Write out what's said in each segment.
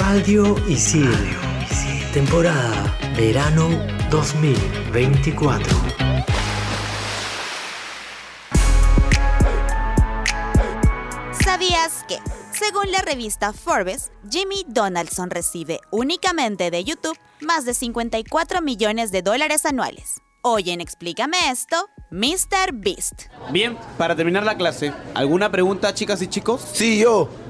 Radio Isil. Temporada Verano 2024. ¿Sabías que, según la revista Forbes, Jimmy Donaldson recibe únicamente de YouTube más de 54 millones de dólares anuales? Hoy en Explícame esto, Mr. Beast. Bien, para terminar la clase, ¿alguna pregunta, chicas y chicos? Sí, yo.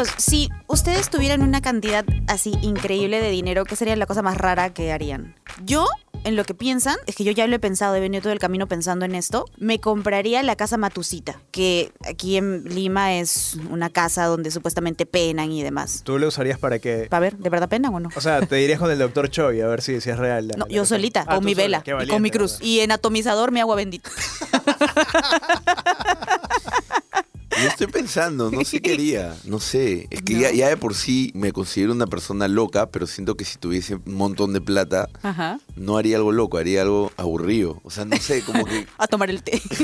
Amigos, si ustedes tuvieran una cantidad así increíble de dinero, ¿qué sería la cosa más rara que harían? Yo, en lo que piensan, es que yo ya lo he pensado, he venido todo el camino pensando en esto, me compraría la casa Matusita, que aquí en Lima es una casa donde supuestamente penan y demás. ¿Tú lo usarías para qué? Para ver, ¿de verdad penan o no? O sea, te dirías con el doctor Choi a ver si, si es real. la- No, la yo solita, Ah, con mi sola, vela, y con mi cruz. Y en atomizador mi agua bendita. Yo estoy pensando, no sé qué haría, no sé. Es que ya, ya de por sí me considero una persona loca, pero siento que si tuviese un montón de plata, Ajá. no haría algo loco, haría algo aburrido. O sea, no sé, como que A tomar el té.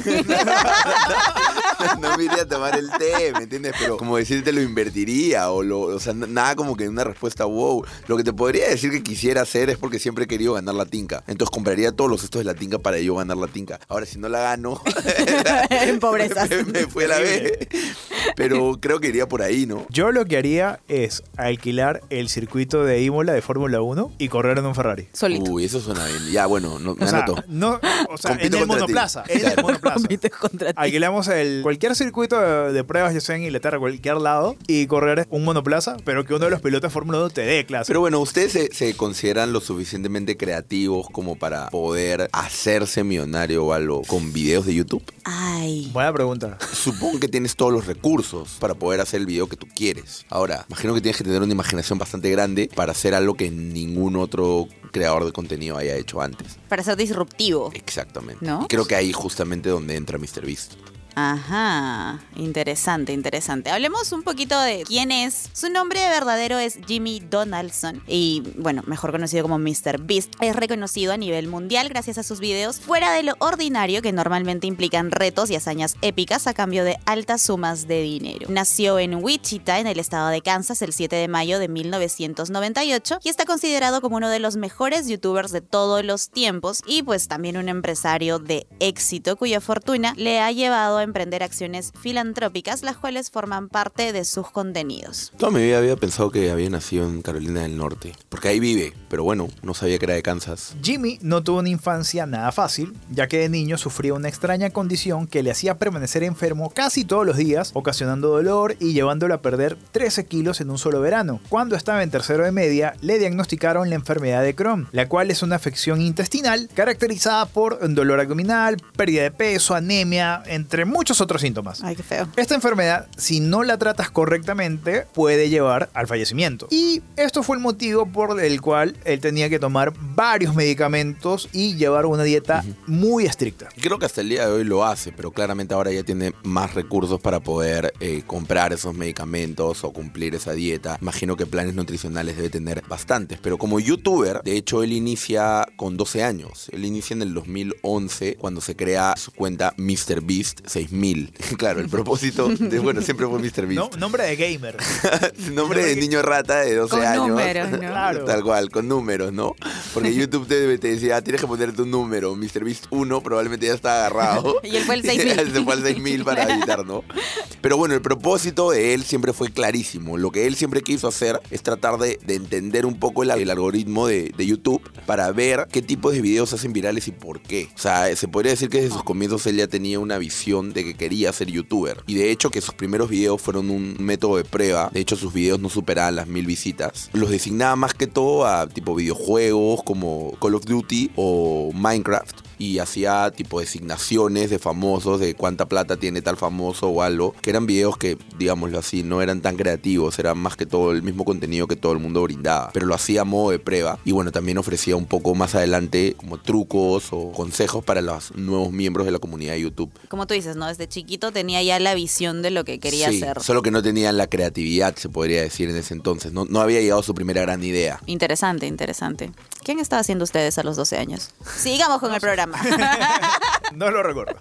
no me iría a tomar el té, ¿me entiendes? Pero como decirte lo invertiría o lo, o sea, nada como que una respuesta wow. Lo que te podría decir que quisiera hacer es porque siempre he querido ganar la tinca. Entonces compraría todos los cestos de la tinca para yo ganar la tinca. Ahora si no la gano, en pobreza. me, me fue la vez. Pero creo que iría por ahí, ¿no? Yo lo que haría es alquilar el circuito de Imola de Fórmula 1 y correr en un Ferrari. Solito. Uy, eso suena bien. Ya, bueno, no, me O sea, anoto. no, o sea en Compito el contra ti. monoplaza. En el monoplaza. Compite contra ti. Alquilamos el, cualquier circuito de, de pruebas, ya sea en Inglaterra, cualquier lado, y correr un monoplaza, pero que uno de los pilotos de Fórmula 1 te dé clase. Pero bueno, ¿ustedes se, se consideran lo suficientemente creativos como para poder hacerse millonario o algo con videos de YouTube? Ay. Buena pregunta. Supongo que tienes todos los recursos para poder hacer el video que tú quieres. Ahora, imagino que tienes que tener una imaginación bastante grande para hacer algo que ningún otro creador de contenido haya hecho antes. Para ser disruptivo. Exactamente. ¿No? Y creo que ahí justamente donde entra MrBeast. Ajá, interesante, interesante. Hablemos un poquito de quién es. Su nombre verdadero es Jimmy Donaldson y, bueno, mejor conocido como Mr. Beast. Es reconocido a nivel mundial gracias a sus videos fuera de lo ordinario que normalmente implican retos y hazañas épicas a cambio de altas sumas de dinero. Nació en Wichita, en el estado de Kansas, el 7 de mayo de 1998 y está considerado como uno de los mejores youtubers de todos los tiempos y pues también un empresario de éxito cuya fortuna le ha llevado a emprender acciones filantrópicas las cuales forman parte de sus contenidos. Toda mi vida había pensado que había nacido en Carolina del Norte. Porque ahí vive. Pero bueno, no sabía que era de Kansas. Jimmy no tuvo una infancia nada fácil, ya que de niño sufría una extraña condición que le hacía permanecer enfermo casi todos los días, ocasionando dolor y llevándolo a perder 13 kilos en un solo verano. Cuando estaba en tercero de media, le diagnosticaron la enfermedad de Crohn, la cual es una afección intestinal caracterizada por dolor abdominal, pérdida de peso, anemia, entre muchos otros síntomas. Ay, qué feo. Esta enfermedad, si no la tratas correctamente, puede llevar al fallecimiento. Y esto fue el motivo por el cual él tenía que tomar varios medicamentos y llevar una dieta muy estricta. Creo que hasta el día de hoy lo hace, pero claramente ahora ya tiene más recursos para poder eh, comprar esos medicamentos o cumplir esa dieta. Imagino que planes nutricionales debe tener bastantes, pero como youtuber, de hecho él inicia con 12 años. Él inicia en el 2011 cuando se crea su cuenta MrBeast 6000. claro, el propósito de, bueno, siempre fue MrBeast. No, nombre de gamer. Nombre de niño rata de 12 Con años. números, ¿no? Claro. Tal cual, con números, ¿no? Porque YouTube te, te decía, ah, tienes que poner tu número. MrBeast 1 probablemente ya está agarrado. Y él fue el 6000. Se fue al 6000 para editar, ¿no? Pero bueno, el propósito de él siempre fue clarísimo. Lo que él siempre quiso hacer es tratar de, de entender un poco el, el algoritmo de, de YouTube para ver qué tipos de videos hacen virales y por qué. O sea, se podría decir que desde sus comienzos él ya tenía una visión de que quería ser youtuber. Y de hecho que sus primeros videos fueron un método de prueba. De hecho sus videos no superaban las mil visitas. Los designaba más que todo a tipo videojuegos como Call of Duty o Minecraft y hacía tipo designaciones de famosos, de cuánta plata tiene tal famoso o algo, que eran videos que, digámoslo así, no eran tan creativos, eran más que todo el mismo contenido que todo el mundo brindaba, pero lo hacía a modo de prueba y bueno, también ofrecía un poco más adelante como trucos o consejos para los nuevos miembros de la comunidad de YouTube. Como tú dices, ¿no? Desde chiquito tenía ya la visión de lo que quería Sí, hacer. Solo que no tenían la creatividad, se podría decir en ese entonces, no, no había llegado su primera gran idea. Interesante, interesante. ¿Qué han estado haciendo ustedes a los 12 años? Sigamos con el programa. No lo recuerdo.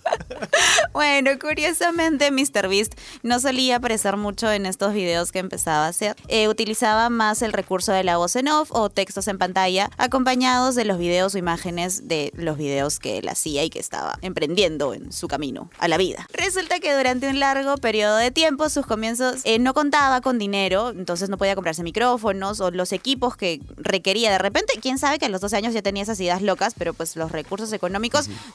Bueno, curiosamente, MrBeast no solía aparecer mucho en estos videos que empezaba a hacer. Eh, utilizaba más el recurso de la voz en off o textos en pantalla, acompañados de los videos o imágenes de los videos que él hacía y que estaba emprendiendo en su camino a la vida. Resulta que durante un largo periodo de tiempo, sus comienzos eh, no contaba con dinero, entonces no podía comprarse micrófonos o los equipos que requería. De repente, quién sabe que a los 12 años ya tenía esas ideas locas, pero pues los recursos económicos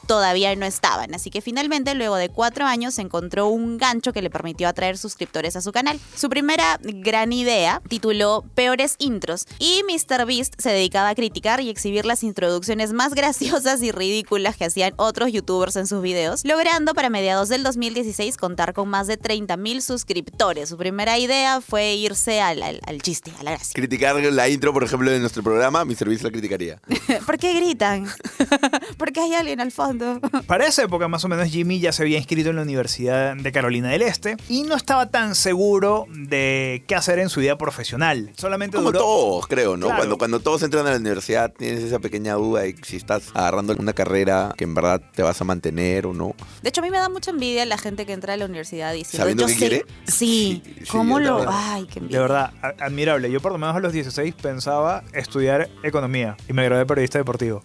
todavía no estaban. Así que finalmente, luego de cuatro años, encontró un gancho que le permitió atraer suscriptores a su canal. Su primera gran idea tituló Peores Intros y MrBeast se dedicaba a criticar y exhibir las introducciones más graciosas y ridículas que hacían otros youtubers en sus videos, logrando para mediados del 2016 contar con más de 30.000 suscriptores. Su primera idea fue irse al, al- al chiste, a la gracia. Criticar la intro, por ejemplo, de nuestro programa, mi servicio la criticaría. ¿Por qué gritan? Porque hay alguien al fondo. Para esa época, más o menos, Jimmy ya se había inscrito en la Universidad de Carolina del Este y no estaba tan seguro de qué hacer en su vida profesional. Solamente Como duró- todos, creo, ¿no? Claro. Cuando, cuando todos entran a la universidad, tienes esa pequeña duda de si estás agarrando una carrera que en verdad te vas a mantener o no. De hecho, a mí me da mucha envidia la gente que entra a la universidad diciendo, ¿Sabiendo yo qué quiere? Sí, Sí, sí, ¿cómo lo...? también. Ay, qué envidia. De verdad, admirable. Yo por lo menos a los 16 pensaba estudiar economía y me gradué de periodista deportivo.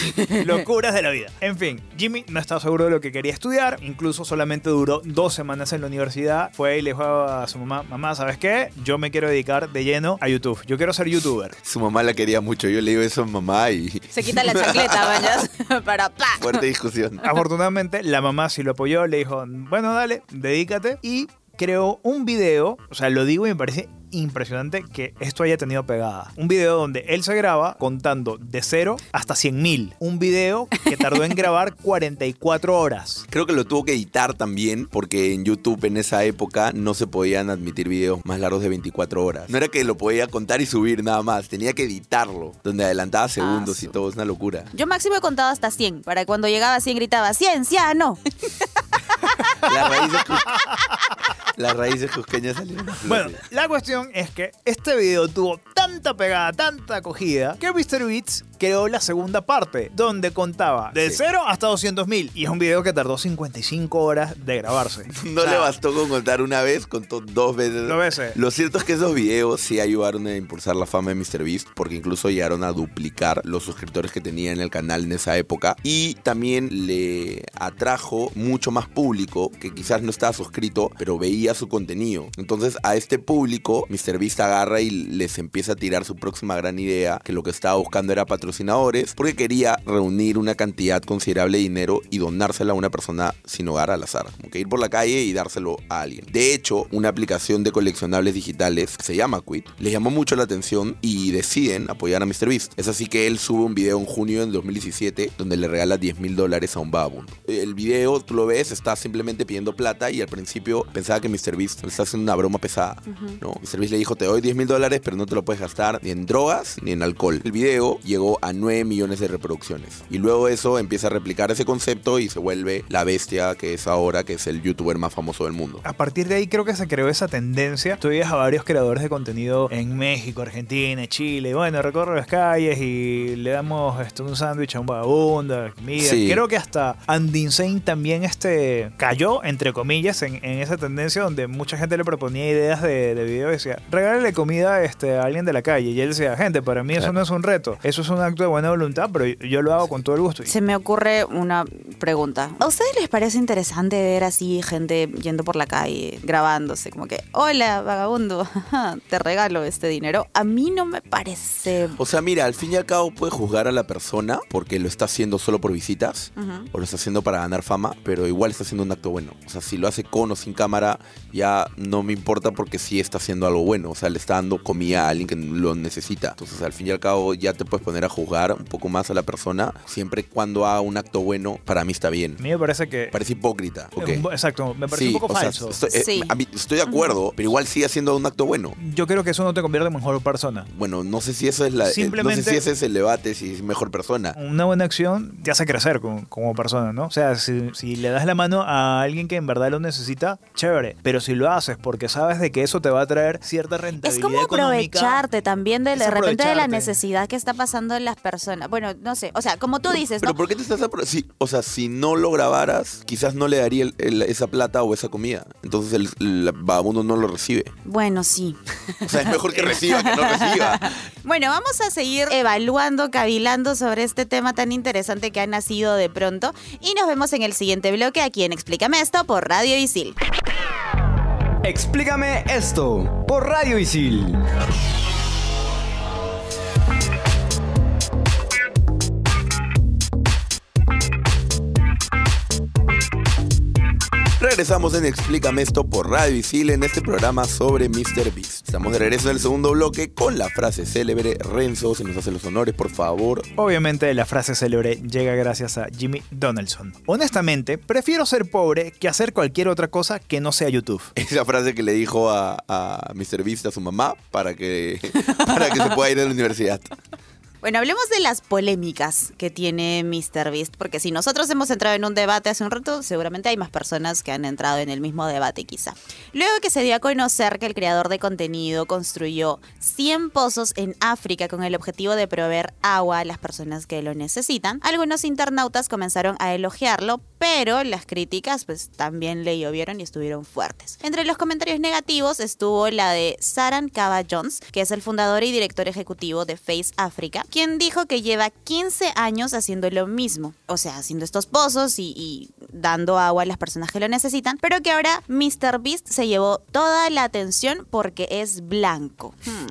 Locuras de la vida. En fin, Jimmy no estaba seguro de lo que quería estudiar, incluso solamente duró dos semanas en la universidad. Fue y le dijo a su mamá, mamá, ¿sabes qué? Yo me quiero dedicar de lleno a YouTube. Yo quiero ser youtuber. Su mamá la quería mucho. Yo le digo eso a mamá y Se quita la chancleta, vayas, para ¡pa! fuerte discusión. Afortunadamente, la mamá sí lo apoyó, le dijo, bueno, dale, dedícate. Y creó un video, o sea, lo digo y me parece impresionante que esto haya tenido pegada. Un video donde él se graba contando de cero hasta 100 mil. Un video que tardó en grabar 44 horas. Creo que lo tuvo que editar también porque en YouTube en esa época no se podían admitir videos más largos de 24 horas. No era que lo podía contar y subir nada más, tenía que editarlo, donde adelantaba segundos su- y todo, es una locura. Yo máximo he contado hasta 100, para cuando llegaba a 100 gritaba, ¡ciencia, no! Las raíces, las raíces cusqueñas salieron. Bueno, la cuestión es que este video tuvo tanta pegada, tanta acogida, que MrBeats creó la segunda parte, donde contaba de Sí. 0 hasta 200 mil. Y es un video que tardó 55 horas de grabarse. No O sea, le bastó con contar una vez, contó dos veces. Dos veces. Lo cierto es que esos videos sí ayudaron a impulsar la fama de MrBeast porque incluso llegaron a duplicar los suscriptores que tenía en el canal en esa época y también le atrajo mucho más público que quizás no estaba suscrito pero veía su contenido. Entonces a este público MrBeast agarra y les empieza a tirar su próxima gran idea que lo que estaba buscando era patrocinadores porque quería reunir una cantidad considerable de dinero y donársela a una persona sin hogar al azar. Como que ir por la calle y dárselo a alguien. De hecho, una aplicación de coleccionables digitales que se llama Quit les llamó mucho la atención y deciden apoyar a MrBeast. Es así que él sube un video en junio del 2017 donde le regala 10 mil dólares a un vagabundo. El video, tú lo ves, está simplemente pidiendo plata y al principio pensaba que MrBeast le está haciendo una broma pesada. No, MrBeast le dijo, te doy 10 mil dólares, pero no te lo puedes gastar ni en drogas ni en alcohol. El video llegó a 9 millones de reproducciones. Y luego eso empieza a replicar ese concepto y se vuelve la bestia que es ahora, que es el youtuber más famoso del mundo. A partir de ahí creo que se creó esa tendencia. Tú a varios creadores de contenido en México, Argentina, Chile. Bueno, recorre las calles y le damos este, un sándwich a un vagabundo, comida. Sí. Creo que hasta Andy Insane también este, cayó, entre comillas, en, en esa tendencia donde mucha gente le proponía ideas de, de video y decía, regálale comida este, a alguien de la calle. Y él decía, gente, para mí eso Claro. no es un reto. Eso es un acto de buena voluntad, pero yo lo hago con todo el gusto. Y- Se me ocurre una pregunta. ¿A ustedes les parece interesante ver así gente yendo por la calle, grabándose? Como que, hola, vagabundo, te regalo este dinero. A mí no me parece... O sea, mira, al fin y al cabo puedes juzgar a la persona porque lo está haciendo solo por visitas Ujú. o lo está haciendo para ganar fama, pero igual está haciendo un acto bueno. O sea, si lo hace con o sin cámara, ya no me importa porque sí está haciendo algo bueno. O sea, le está dando comida a alguien que lo necesita. Entonces, al fin y al cabo, ya te puedes poner a juzgar un poco más a la persona, siempre cuando haga un acto bueno, para mí está bien. A mí me parece que... Parece hipócrita. Exacto, me parece Sí, un poco o sea, falso. estoy, eh, Sí. a mí- estoy de acuerdo, pero igual sigue haciendo un acto bueno. Yo creo que eso no te convierte en mejor persona. Bueno, no sé si eso es la, eh, Simplemente- no sé si ese es el debate, si es mejor persona. Una buena acción te hace crecer como, como persona, ¿no? O sea, si, si le das la mano a alguien que en verdad lo necesita, chévere. Pero si lo haces porque sabes de que eso te va a traer cierta Es rentabilidad como económica, aprovecharte también de, Es de repente de la necesidad que está pasando las personas. Bueno, no sé, o sea, como tú dices, Pero ¿no? ¿por qué te estás si, O sea, si no lo grabaras, quizás no le daría el- el- esa plata o esa comida. Entonces el, el vagabundo no lo recibe. Bueno, sí. O sea, es mejor que reciba que no reciba. Bueno, vamos a seguir evaluando, cavilando sobre este tema tan interesante que ha nacido de pronto y nos vemos en el siguiente bloque aquí en Explícame esto por Radio Isil. Explícame esto por Radio Isil. Regresamos en Explícame esto por Radio Isil en este programa sobre Mr. Beast. Estamos de regreso en el segundo bloque con la frase célebre. Renzo, si nos hace los honores, por favor. Obviamente la frase célebre llega gracias a Jimmy Donaldson. Honestamente, prefiero ser pobre que hacer cualquier otra cosa que no sea YouTube. Esa frase que le dijo a, a Mr. Beast a su mamá para que, para que se pueda ir a la universidad. Bueno, hablemos de las polémicas que tiene MrBeast, porque si nosotros hemos entrado en un debate hace un rato, seguramente hay más personas que han entrado en el mismo debate quizá. Luego que se dio a conocer que el creador de contenido construyó 100 pozos en África con el objetivo de proveer agua a las personas que lo necesitan, algunos internautas comenzaron a elogiarlo, pero las críticas pues también le llovieron y estuvieron fuertes. Entre los comentarios negativos estuvo la de Saran Kaba Jones, que es el fundador y director ejecutivo de Face Africa, quien dijo que lleva 15 años haciendo lo mismo, o sea, haciendo estos pozos y, y dando agua a las personas que lo necesitan, pero que ahora MrBeast se llevó toda la atención porque es blanco. Hmm,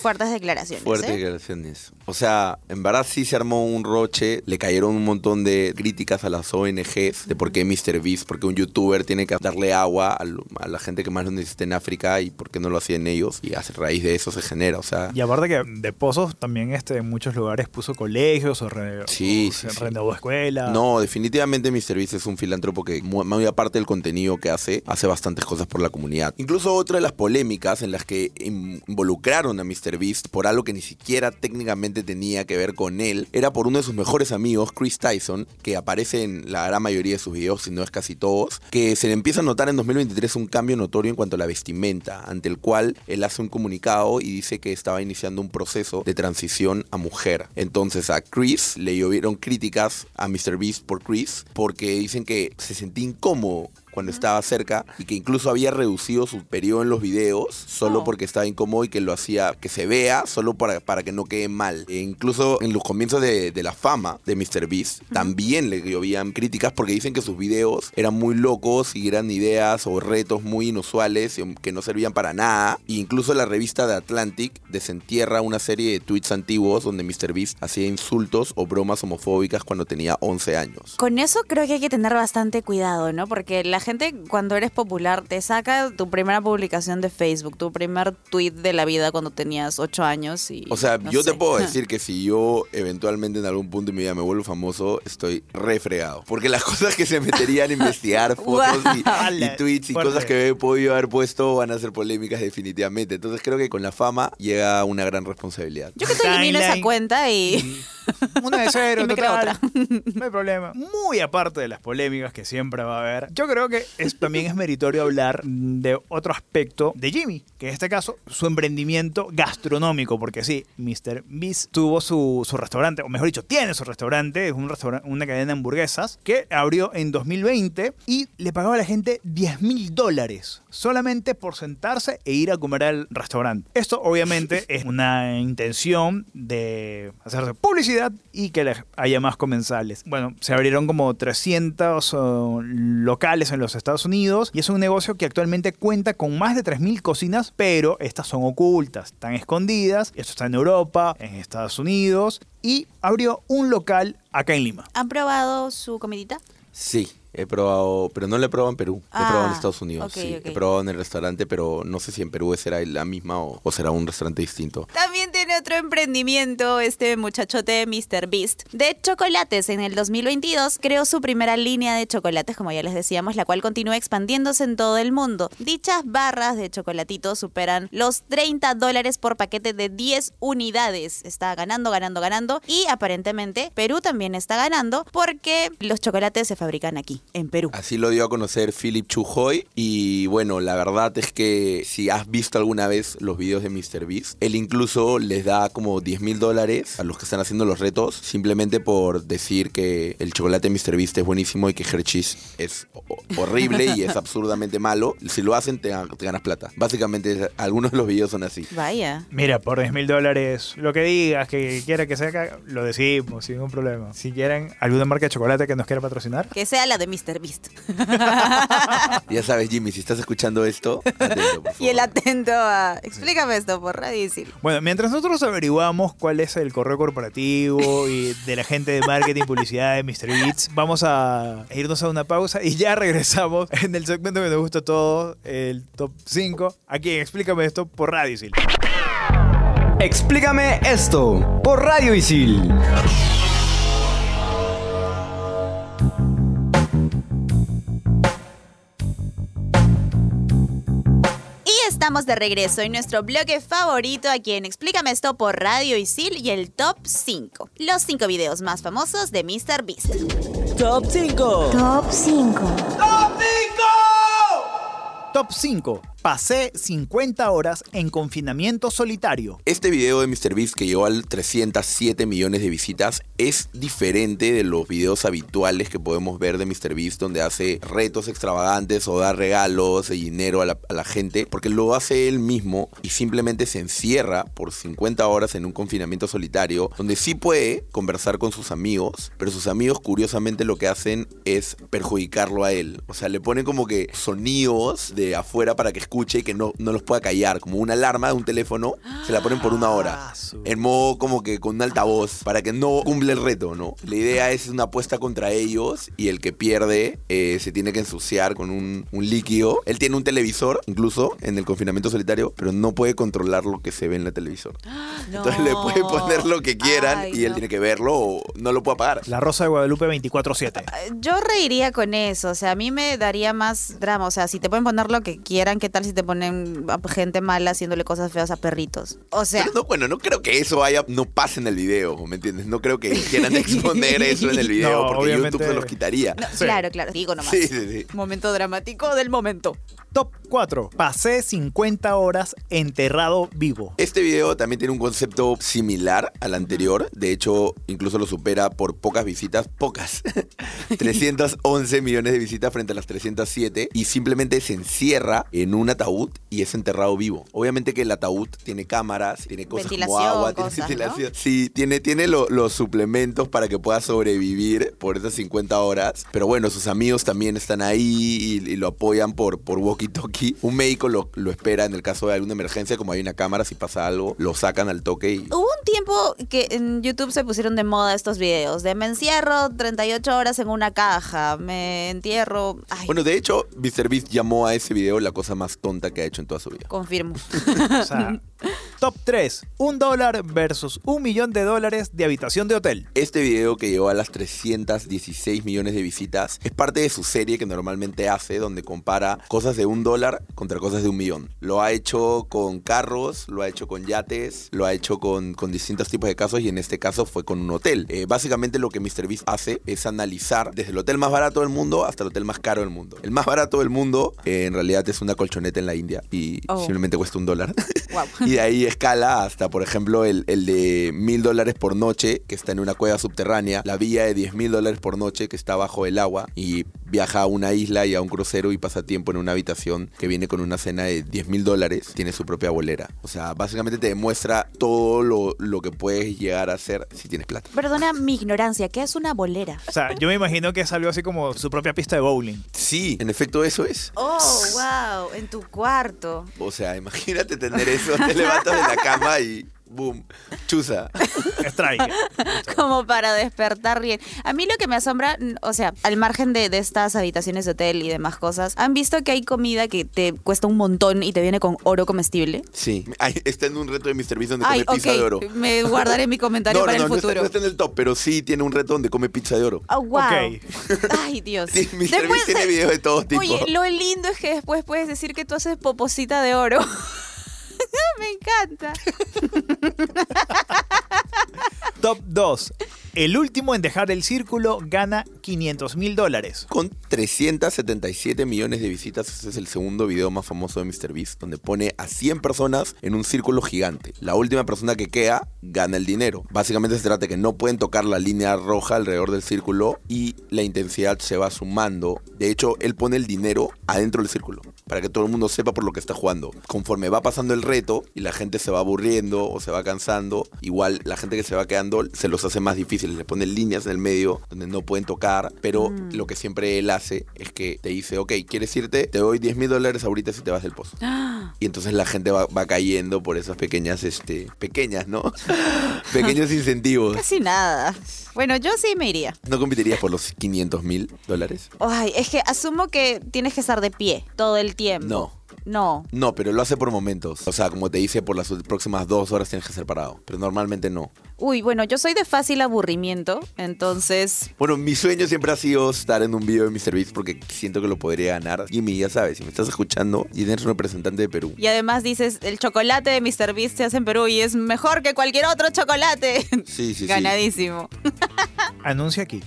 fuertes declaraciones. Fuertes ¿eh? declaraciones. O sea, en verdad sí se armó un roche, le cayeron un montón de críticas a las ONGs de por qué MrBeast, por qué un youtuber tiene que darle agua a, lo- a la gente que más lo necesita en África y por qué no lo hacían ellos. Y a raíz de eso se genera, o sea... Y aparte que de pozos también este, en muchos lugares puso colegios o, re- Sí, o sí, renovó escuelas. No, definitivamente MrBeast es un filántropo que, mu- muy aparte del contenido que hace, hace bastantes cosas por la comunidad. Incluso otra de las polémicas en las que in- involucraron a MrBeast por algo que ni siquiera técnicamente tenía que ver con él, era por uno de sus mejores amigos, Chris Tyson, que aparece en la gran mayoría de sus videos, si no es casi todos, que se le empieza a notar en 2023 un cambio notorio en cuanto a la vestimenta, ante el cual él hace un comunicado y dice que estaba iniciando un proceso de transición a mujer. Entonces a Chris le llovieron críticas a MrBeast por Chris porque dicen que se sentía incómodo cuando estaba cerca y que incluso había reducido su periodo en los videos solo Oh. porque estaba incómodo y que lo hacía que se vea solo para, para que no quede mal. E incluso en los comienzos de, de la fama de MrBeast también le llovían críticas porque dicen que sus videos eran muy locos y eran ideas o retos muy inusuales y que no servían para nada. E incluso la revista de Atlantic desentierra una serie de tweets antiguos donde MrBeast hacía insultos o bromas homofóbicas cuando tenía 11 años. Con eso creo que hay que tener bastante cuidado, ¿no? Porque la gente cuando eres popular te saca tu primera publicación de Facebook, tu primer tweet de la vida cuando tenías 8 años y... O sea, no yo te puedo decir que si yo eventualmente en algún punto de mi vida me vuelvo famoso, estoy re fregado. Porque las cosas que se meterían a investigar fotos y, tweets y fuerte. cosas que he podido haber puesto van a ser polémicas definitivamente. Entonces creo que con la fama llega una gran responsabilidad. Yo que te elimino esa cuenta y... Una de cero, Y me creo total. No hay problema. Muy aparte de las polémicas que siempre va a haber, yo creo que es, también es meritorio hablar de otro aspecto de Jimmy, que en este caso su emprendimiento gastronómico, porque sí, Mr. Beast tuvo su, su restaurante, o mejor dicho, tiene su restaurante, es un restaurante, una cadena de hamburguesas, que abrió en 2020 y le pagaba a la gente 10 mil dólares solamente por sentarse e ir a comer al restaurante. Esto obviamente es una intención de hacerse publicidad y que haya más comensales. Bueno, se abrieron como 300 oh, locales en los Estados Unidos y es un negocio que actualmente cuenta con más de 3.000 cocinas, pero estas son ocultas, están escondidas. Esto está en Europa, en Estados Unidos y abrió un local acá en Lima. ¿Han probado su comidita? Sí, he probado, pero no lo he probado en Perú, lo he probado en Ah, Estados Unidos. sí. He probado en el restaurante, pero no sé si en Perú será la misma o, o será un restaurante distinto. También tenemos otro emprendimiento, este muchachote Mr. Beast, de chocolates. En el 2022 creó su primera línea de chocolates, como ya les decíamos, la cual continúa expandiéndose en todo el mundo. Dichas barras de chocolatitos superan los 30 dólares por paquete de 10 unidades. Está ganando, ganando, ganando. Y aparentemente Perú también está ganando porque los chocolates se fabrican aquí, en Perú. Así lo dio a conocer Philip Chujoy y bueno, la verdad es que si has visto alguna vez los videos de MrBeast, él incluso les da como 10 mil dólares a los que están haciendo los retos simplemente por decir que el chocolate MrBeast es buenísimo y que Hershey's es ho- horrible y es absurdamente malo. Si lo hacen te, te ganas plata. Básicamente algunos de los videos son así. Vaya. Mira, por 10 mil dólares, lo que digas, que quiera que sea, lo decimos sin ningún problema. Si quieren alguna marca de chocolate que nos quiera patrocinar, Que sea la de Mr. Beast. Ya sabes Jimmy, si estás escuchando esto, atento, por y el atento a... Explícame esto por. Bueno, mientras nosotros averiguamos cuál es el correo corporativo y de la gente de marketing publicidad de Mr. Beats, vamos a irnos a una pausa y ya regresamos en el segmento que nos gusta a todos, el top 5. Aquí, explícame esto por Radio Isil. Explícame esto por Radio Isil. Estamos de regreso en nuestro bloque favorito aquí en Explícame esto por Radio Isil y el top 5. Los 5 videos más famosos de Mr. Beast. Top 5. Top 5. Top 5. Pasé 50 horas en confinamiento solitario. Este video de MrBeast que llegó al 307 millones de visitas es diferente de los videos habituales que podemos ver de MrBeast donde hace retos extravagantes o da regalos de dinero a la, a la gente porque lo hace él mismo y simplemente se encierra por 50 horas en un confinamiento solitario donde sí puede conversar con sus amigos pero sus amigos curiosamente lo que hacen es perjudicarlo a él o sea le ponen como que sonidos de afuera para que escuche y que no, no los pueda callar como una alarma de un teléfono se la ponen por una hora Ah, en modo como que con un altavoz para que no cumple el reto, ¿no? La idea es una apuesta contra ellos y el que pierde eh, se tiene que ensuciar con un, un líquido. Él tiene un televisor, incluso en el confinamiento solitario, pero no puede controlar lo que se ve en el televisor. Entonces le puede poner lo que quieran Ay, y él no. tiene que verlo o no lo puede apagar. La Rosa de Guadalupe 24-7. Yo reiría con eso, o sea, a mí me daría más drama, o sea, si te pueden poner lo que quieran, ¿qué tal si te ponen a gente mala haciéndole cosas feas a perritos? O sea, Pero no, bueno, no creo que eso haya, no pase en el video, ¿me entiendes? No creo que quieran exponer eso en el video No, porque obviamente- YouTube se los quitaría. no, Sí. claro, claro, digo nomás. Sí, sí, sí. Momento dramático del momento. Top 4. Pasé 50 horas enterrado vivo. Este video también tiene un concepto similar al anterior. De hecho, incluso lo supera por pocas visitas. Pocas. 311 millones de visitas frente a las 307. Y simplemente se encierra en un ataúd y es enterrado vivo. Obviamente que el ataúd tiene cámaras, tiene cosas como agua, cosas, tiene ¿no? ventilación. Sí, tiene, tiene lo- los suplementos para que pueda sobrevivir por esas 50 horas. Pero bueno, sus amigos también están ahí y, y lo apoyan por, por walkie-talkie. Un médico lo, lo espera en el caso de alguna emergencia, como hay una cámara, si pasa algo, lo sacan al toque y... Hubo un tiempo que en YouTube se pusieron de moda estos videos de me encierro 38 horas en una caja, me entierro... Ay, Bueno, de hecho, MrBeast llamó a ese video la cosa más tonta que ha hecho en toda su vida. confirmo. O sea, top 3. Un dólar versus un millón de dólares de habitación de hotel. Este video que llegó a las 316 millones de visitas es parte de su serie que normalmente hace donde compara cosas de un dólar contra cosas de un millón. Lo ha hecho con carros, lo ha hecho con yates, lo ha hecho con, con distintos tipos de casos y en este caso fue con un hotel. Eh, básicamente lo que MrBeast hace es analizar desde el hotel más barato del mundo hasta el hotel más caro del mundo. El más barato del mundo eh, en realidad es una colchoneta en la India y Oh. simplemente cuesta un dólar. Y de ahí escala hasta, por ejemplo, el, el de mil dólares por noche, que está en una cueva subterránea, la villa de 10 mil dólares por noche, que está bajo el agua, y viaja a una isla y a un crucero y pasa tiempo en una habitación que viene con una cena de 10 mil dólares, tiene su propia bolera. O sea, básicamente te demuestra todo lo, lo que puedes llegar a hacer si tienes plata. Perdona mi ignorancia, ¿qué es una bolera? O sea, yo me imagino que es algo así como su propia pista de bowling. Sí, en efecto eso es. Oh, wow, en tu cuarto. O sea, imagínate tener eso, te levantas de la cama y boom, chuza. Strike. como para despertar bien. A mí lo que me asombra, o sea, al margen de, de estas habitaciones de hotel y demás cosas, ¿han visto que hay comida que te cuesta un montón y te viene con oro comestible? Sí, está en un reto de Mr. Beast donde Ay, come pizza de oro. me guardaré mi comentario No, para no, el no está, futuro. no está en el top, pero sí tiene un reto donde come pizza de oro. Oh, wow. Ok. Ay, Dios. Sí, Mr. Después- Beast tiene videos de todo tipo. Oye, lo lindo es que después puedes decir que tú haces poposita de oro. Me encanta. Top 2. El último en dejar el círculo gana 500 mil dólares. Con 377 millones de visitas, ese es el segundo video más famoso de MrBeast, donde pone a 100 personas en un círculo gigante. La última persona que queda gana el dinero. Básicamente se trata de que no pueden tocar la línea roja alrededor del círculo y la intensidad se va sumando. De hecho, él pone el dinero adentro del círculo, para que todo el mundo sepa por lo que está jugando. Conforme va pasando el reto y la gente se va aburriendo o se va cansando, igual la gente que se va quedando se los hace más difíciles. Le pone líneas en el medio donde no pueden tocar, pero lo que siempre él hace es que te dice, ok, ¿quieres irte? Te doy 10 mil dólares ahorita si te vas del pozo. Y entonces la gente va, va cayendo por esas pequeñas, este, pequeñas, ¿no? Pequeños incentivos. Casi nada. Bueno, yo sí me iría. ¿No competirías por los 500 mil dólares? Ay, es que asumo que tienes que estar de pie todo el tiempo. No. No. No, pero lo hace por momentos. O sea, como te dice, por las próximas dos horas tienes que ser parado. Pero normalmente no. Uy, bueno, yo soy de fácil aburrimiento, entonces Bueno, mi sueño siempre ha sido estar en un video de MrBeast porque siento que lo podría ganar. Jimmy, ya sabes, si me estás escuchando y eres un representante de Perú. y además dices, el chocolate de Mr. Beast se hace en Perú y es mejor que cualquier otro chocolate. Sí, sí, sí. Ganadísimo. Anuncia aquí.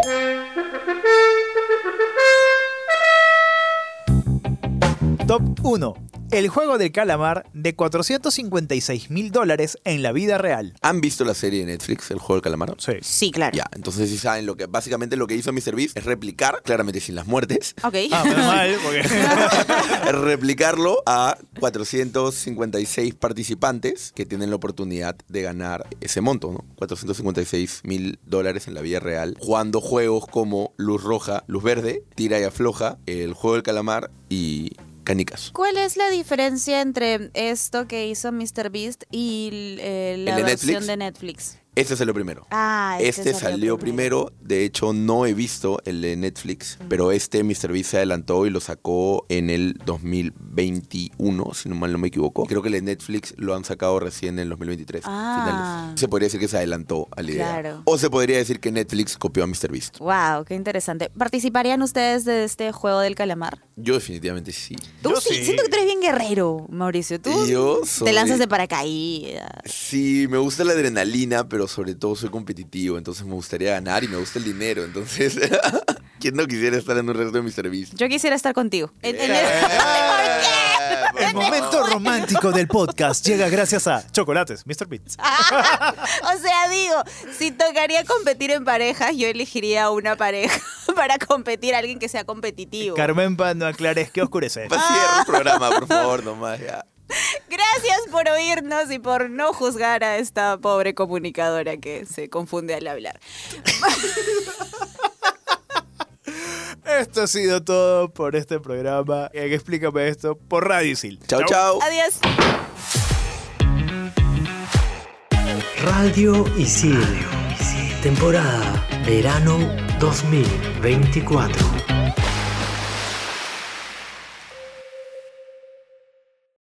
Top 1. El juego del calamar de 456 mil dólares en la vida real. ¿Han visto la serie de Netflix, El Juego del Calamar? Sí. Sí, claro. Ya, entonces sí saben lo que básicamente lo que hizo MrBeast es replicar, claramente sin las muertes, Ok. Ah, menos mal, porque... replicarlo a 456 participantes que tienen la oportunidad de ganar ese monto, ¿no? 456 mil dólares en la vida real, jugando juegos como Luz Roja, Luz Verde, Tira y Afloja, El Juego del Calamar y Canicas. ¿Cuál es la diferencia entre esto que hizo Mr. Beast y eh, la ¿El de versión Netflix? de Netflix? Este es el primero. Ah, Este salió primero, de hecho no he visto el de Netflix, pero este MrBeast se adelantó y lo sacó en el 2021, si no mal no me equivoco. Creo que el de Netflix lo han sacado recién en el 2023. Ah. finales. Se podría decir que se adelantó a la idea. Claro. O se podría decir que Netflix copió a MrBeast. Wow, qué interesante. ¿Participarían ustedes de este juego del calamar? Yo definitivamente sí. Tú Yo sí, sí. siento que tú eres bien guerrero, Mauricio. Tú Yo te lanzas de paracaídas. Sí, me gusta la adrenalina, pero sobre todo soy competitivo, entonces me gustaría ganar y me gusta el dinero, entonces... ¿Quién no quisiera estar en un reto de MrBeast? Yo quisiera estar contigo. En- en el- El momento romántico del podcast llega gracias a Chocolates, Mr. Beats. o sea, digo, si tocaría competir en parejas, yo elegiría una pareja para competir, alguien que sea competitivo. Carmen Pan, no aclares que oscurece. Pa, Cierra el programa, por favor, nomás ya. Gracias por oírnos y por no juzgar a esta pobre comunicadora que se confunde al hablar. Esto ha sido todo por este programa. en Explícame esto por Radio Isil. Chao, chao. Adiós. Radio Isil. Temporada Verano 2024.